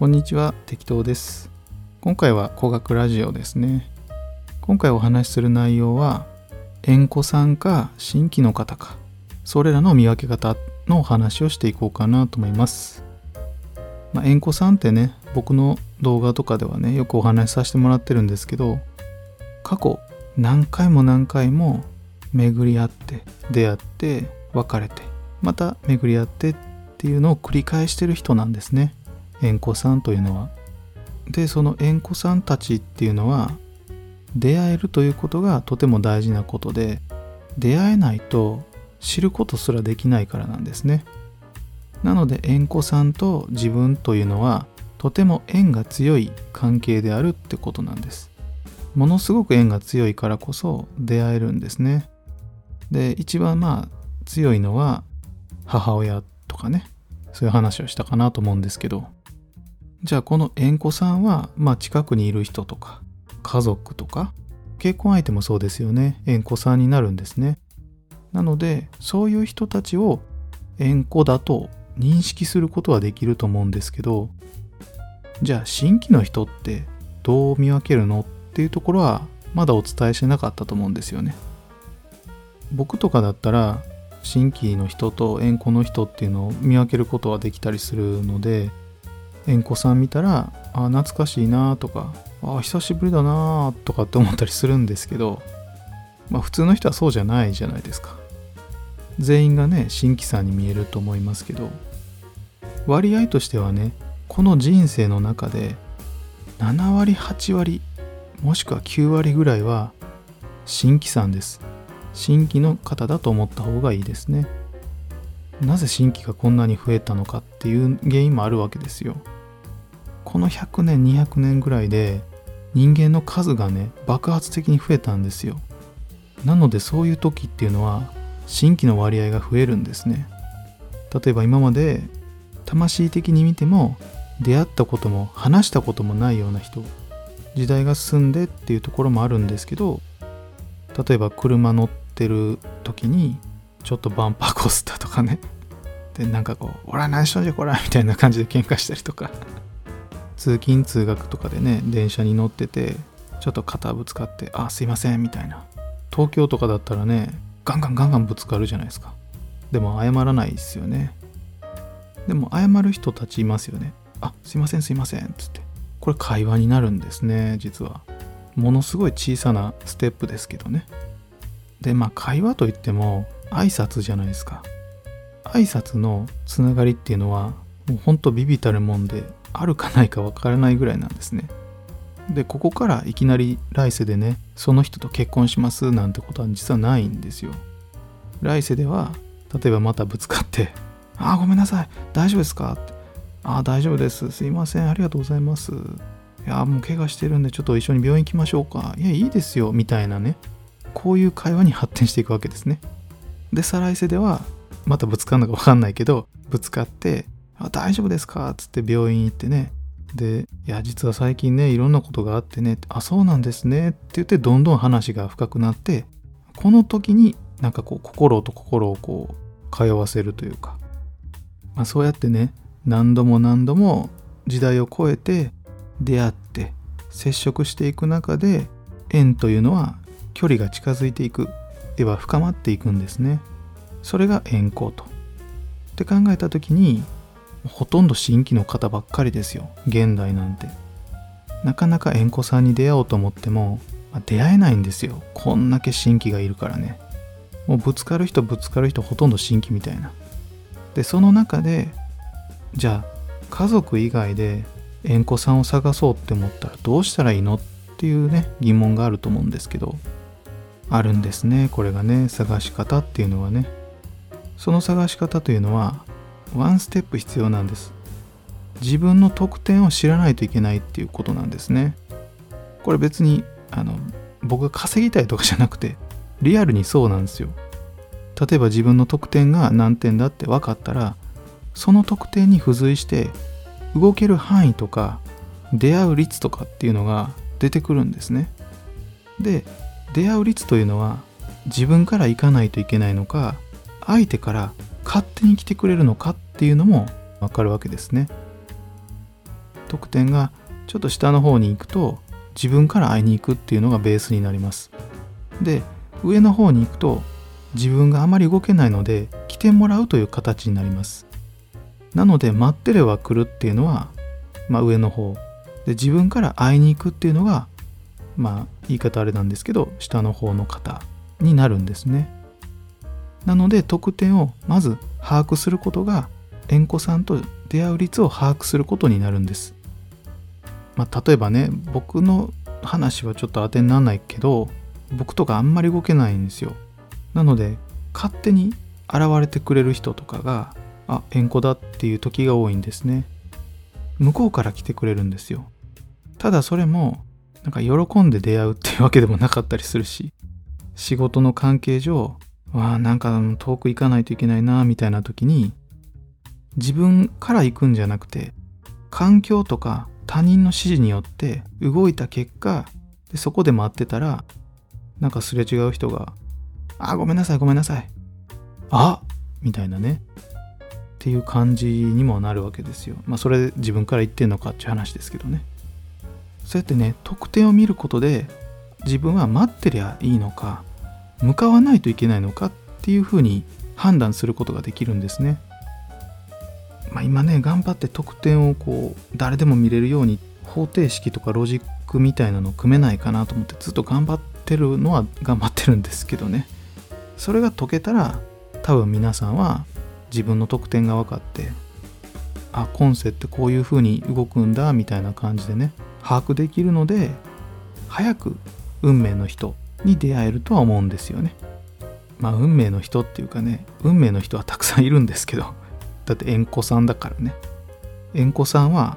こんにちは、適当です。今回は語学ラジオですね。今回お話しする内容は、縁故さんか新規の方か、それらの見分け方のお話をしていこうかなと思います。まあ、縁故さんってね、僕の動画とかではね、よくお話しさせてもらってるんですけど、過去何回も何回も巡り合って、出会って、別れて、また巡り合ってっていうのを繰り返してる人なんですね。縁故さんというのは。でその縁故さんたちっていうのは出会えるということがとても大事なことで出会えないと知ることすらできないからなんですね。なので縁故さんと自分というのはとても縁が強い関係であるってことなんです。ものすごく縁が強いからこそ出会えるんですね。で一番まあ強いのは母親とかねそういう話をしたかなと思うんですけどじゃあこの縁故さんは、まあ、近くにいる人とか家族とか結婚相手もそうですよね。縁故さんになるんですね。なのでそういう人たちを縁故だと認識することはできると思うんですけどじゃあ新規の人ってどう見分けるのっていうところはまだお伝えしてなかったと思うんですよね。僕とかだったら新規の人と縁故の人っていうのを見分けることはできたりするので縁故さん見たらあ懐かしいなとかあ久しぶりだなとかって思ったりするんですけどまあ普通の人はそうじゃないじゃないですか。全員がね新規さんに見えると思いますけど割合としてはねこの人生の中で7割8割もしくは9割ぐらいは新規さんです。新規の方だと思った方がいいですね。なぜ新規がこんなに増えたのかっていう原因もあるわけですよ。この100年200年ぐらいで人間の数がね爆発的に増えたんですよ。なのでそういう時っていうのは新規の割合が増えるんですね。例えば今まで魂的に見ても出会ったことも話したこともないような人時代が進んでっていうところもあるんですけど例えば車乗ってる時にちょっとバンパーコースターとかね。でなんかこう「俺は何しとんじゃこら」みたいな感じで喧嘩したりとか。通勤通学とかでね電車に乗っててちょっと肩ぶつかって「あすいません」みたいな。東京とかだったらねガンガンガンガンぶつかるじゃないですか。でも謝らないですよね。でも謝る人たちいますよね「あすいませんすいません」っつって。これ会話になるんですね実は。ものすごい小さなステップですけどね。でまあ会話といっても挨拶じゃないですか。挨拶のつながりっていうのはもうほんとビビたるもんであるかないかわからないぐらいなんですね。でここからいきなり来世でねその人と結婚しますなんてことは実はないんですよ。来世では例えばまたぶつかって「ああごめんなさい。大丈夫ですか?」って「ああ大丈夫です。すいません。ありがとうございます」いやもう怪我してるんでちょっと一緒に病院行きましょうか。いやいいですよ。みたいなね。こういう会話に発展していくわけですねで再来世ではまたぶつかるのか分かんないけどぶつかって「大丈夫ですか?」っつって病院行ってね。で「いや実は最近ねいろんなことがあってねあそうなんですね」って言ってどんどん話が深くなってこの時になんかこう心と心をこう通わせるというか、まあ、そうやってね何度も何度も時代を超えて出会って接触していく中で縁というのは距離が近づいていくでは深まっていくんですね。それが縁故と。って考えた時にほとんど新規の方ばっかりですよ。現代なんて。なかなか縁故さんに出会おうと思ってもまあ出会えないんですよ。こんだけ新規がいるからね。もうぶつかる人ぶつかる人ほとんど新規みたいな。でその中でじゃあ家族以外で縁故さんを探そうって思ったらどうしたらいいのっていうね疑問があると思うんですけどあるんですねこれがね探し方っていうのはね。その探し方というのはワンステップ必要なんです。自分の特典を知らないといけないっていうことなんですね。これ別にあの僕が稼ぎたいとかじゃなくてリアルにそうなんですよ。例えば自分の得点が何点だって分かったらその得点に付随して動ける範囲とか出会う率とかっていうのが出てくるんですね。で出会う率というのは自分から行かないといけないのか相手から勝手に来てくれるのかっていうのも分かるわけですね。得点がちょっと下の方に行くと自分から会いに行くっていうのがベースになります。で上の方に行くと自分があまり動けないので来てもらうという形になります。なので待ってれば来るっていうのは、まあ、上の方。で自分から会いに行くっていうのがまあ言い方あれなんですけど下の方の方になるんですね。なので得点をまず把握することが縁故さんと出会う率を把握することになるんです、まあ、例えばね僕の話はちょっと当てにならないけど僕とかあんまり動けないんですよ。なので勝手に現れてくれる人とかがあ縁故だっていう時が多いんですね。向こうから来てくれるんですよ。ただそれもなんか喜んで出会うっていうわけでもなかったりするし仕事の関係上わあなんか遠く行かないといけないなみたいな時に自分から行くんじゃなくて環境とか他人の指示によって動いた結果でそこで待ってたらなんかすれ違う人が「あごめんなさいごめんなさい」あみたいなねっていう感じにもなるわけですよ。まあそれ自分から言ってんのかっていう話ですけどね。そうやってね得点を見ることで自分は待ってりゃいいのか向かわないといけないのかっていうふうに判断することができるんですね。まあ、今ね頑張って得点をこう誰でも見れるように方程式とかロジックみたいなのを組めないかなと思ってずっと頑張ってるのは頑張ってるんですけどねそれが解けたら多分皆さんは自分の得点が分かってあ今世ってこういう風に動くんだみたいな感じでね把握できるので早く運命の人に出会えるとは思うんですよね。まあ運命の人っていうかね運命の人はたくさんいるんですけど だって縁故さんだからね。縁故さんは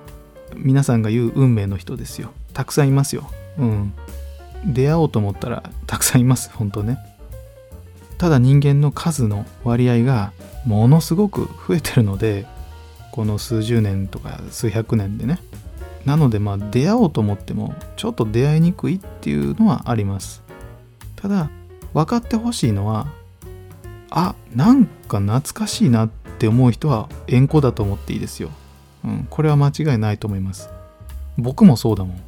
皆さんが言う運命の人ですよ。たくさんいますよ。うん。出会おうと思ったらたくさんいます本当ね。ただ人間の数の割合がものすごく増えてるのでこの数十年とか数百年でね。なのでまあ出会おうと思ってもちょっと出会いにくいっていうのはあります。ただ分かってほしいのはあなんか懐かしいなって思う人は縁故だと思っていいですよ、うん、これは間違いないと思います。僕もそうだもん。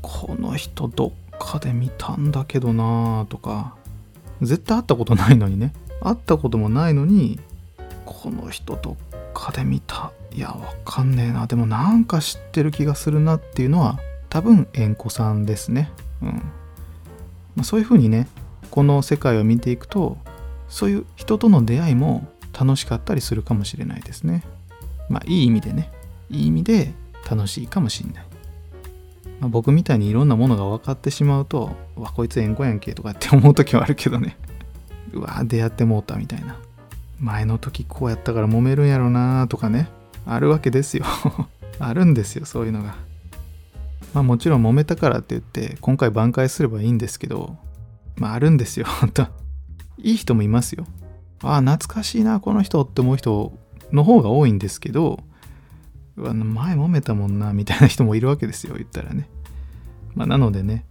この人どっかで見たんだけどなとか。絶対会ったことないのにね。会ったこともないのにこの人どっかで見た。いやわかんねえな。でもなんか知ってる気がするなっていうのは多分縁故さんですね。うん。まあ、そういうふうにねこの世界を見ていくとそういう人との出会いも楽しかったりするかもしれないですね。まあいい意味でねいい意味で楽しいかもしれない。まあ、僕みたいにいろんなものが分かってしまうと「わこいつ縁故やんけ」とかって思う時はあるけどね。うわ出会ってもうたみたいな。前の時こうやったから揉めるんやろなとかね。あるわけですよ。あるんですよそういうのが。まあもちろん揉めたからって言って今回挽回すればいいんですけど、まああるんですよ、本当いい人もいますよ。ああ、懐かしいな、この人って思う人の方が多いんですけど、前揉めたもんな、みたいな人もいるわけですよ、言ったらね。まあなのでね、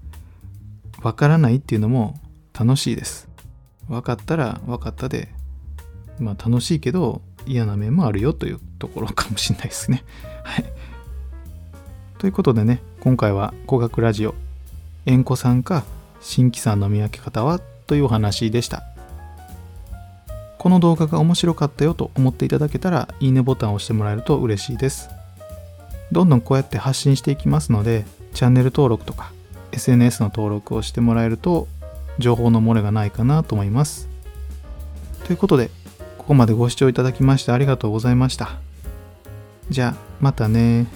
わからないっていうのも楽しいです。分かったら分かったで、まあ楽しいけど嫌な面もあるよというところかもしれないですね。はい。ということでね、今回は語学ラジオ、縁故さんか新規さんの見分け方はというお話でした。この動画が面白かったよと思っていただけたら、いいねボタンを押してもらえると嬉しいです。どんどんこうやって発信していきますので、チャンネル登録とか SNS の登録をしてもらえると、情報の漏れがないかなと思います。ということで、ここまでご視聴いただきましてありがとうございました。じゃあ、またね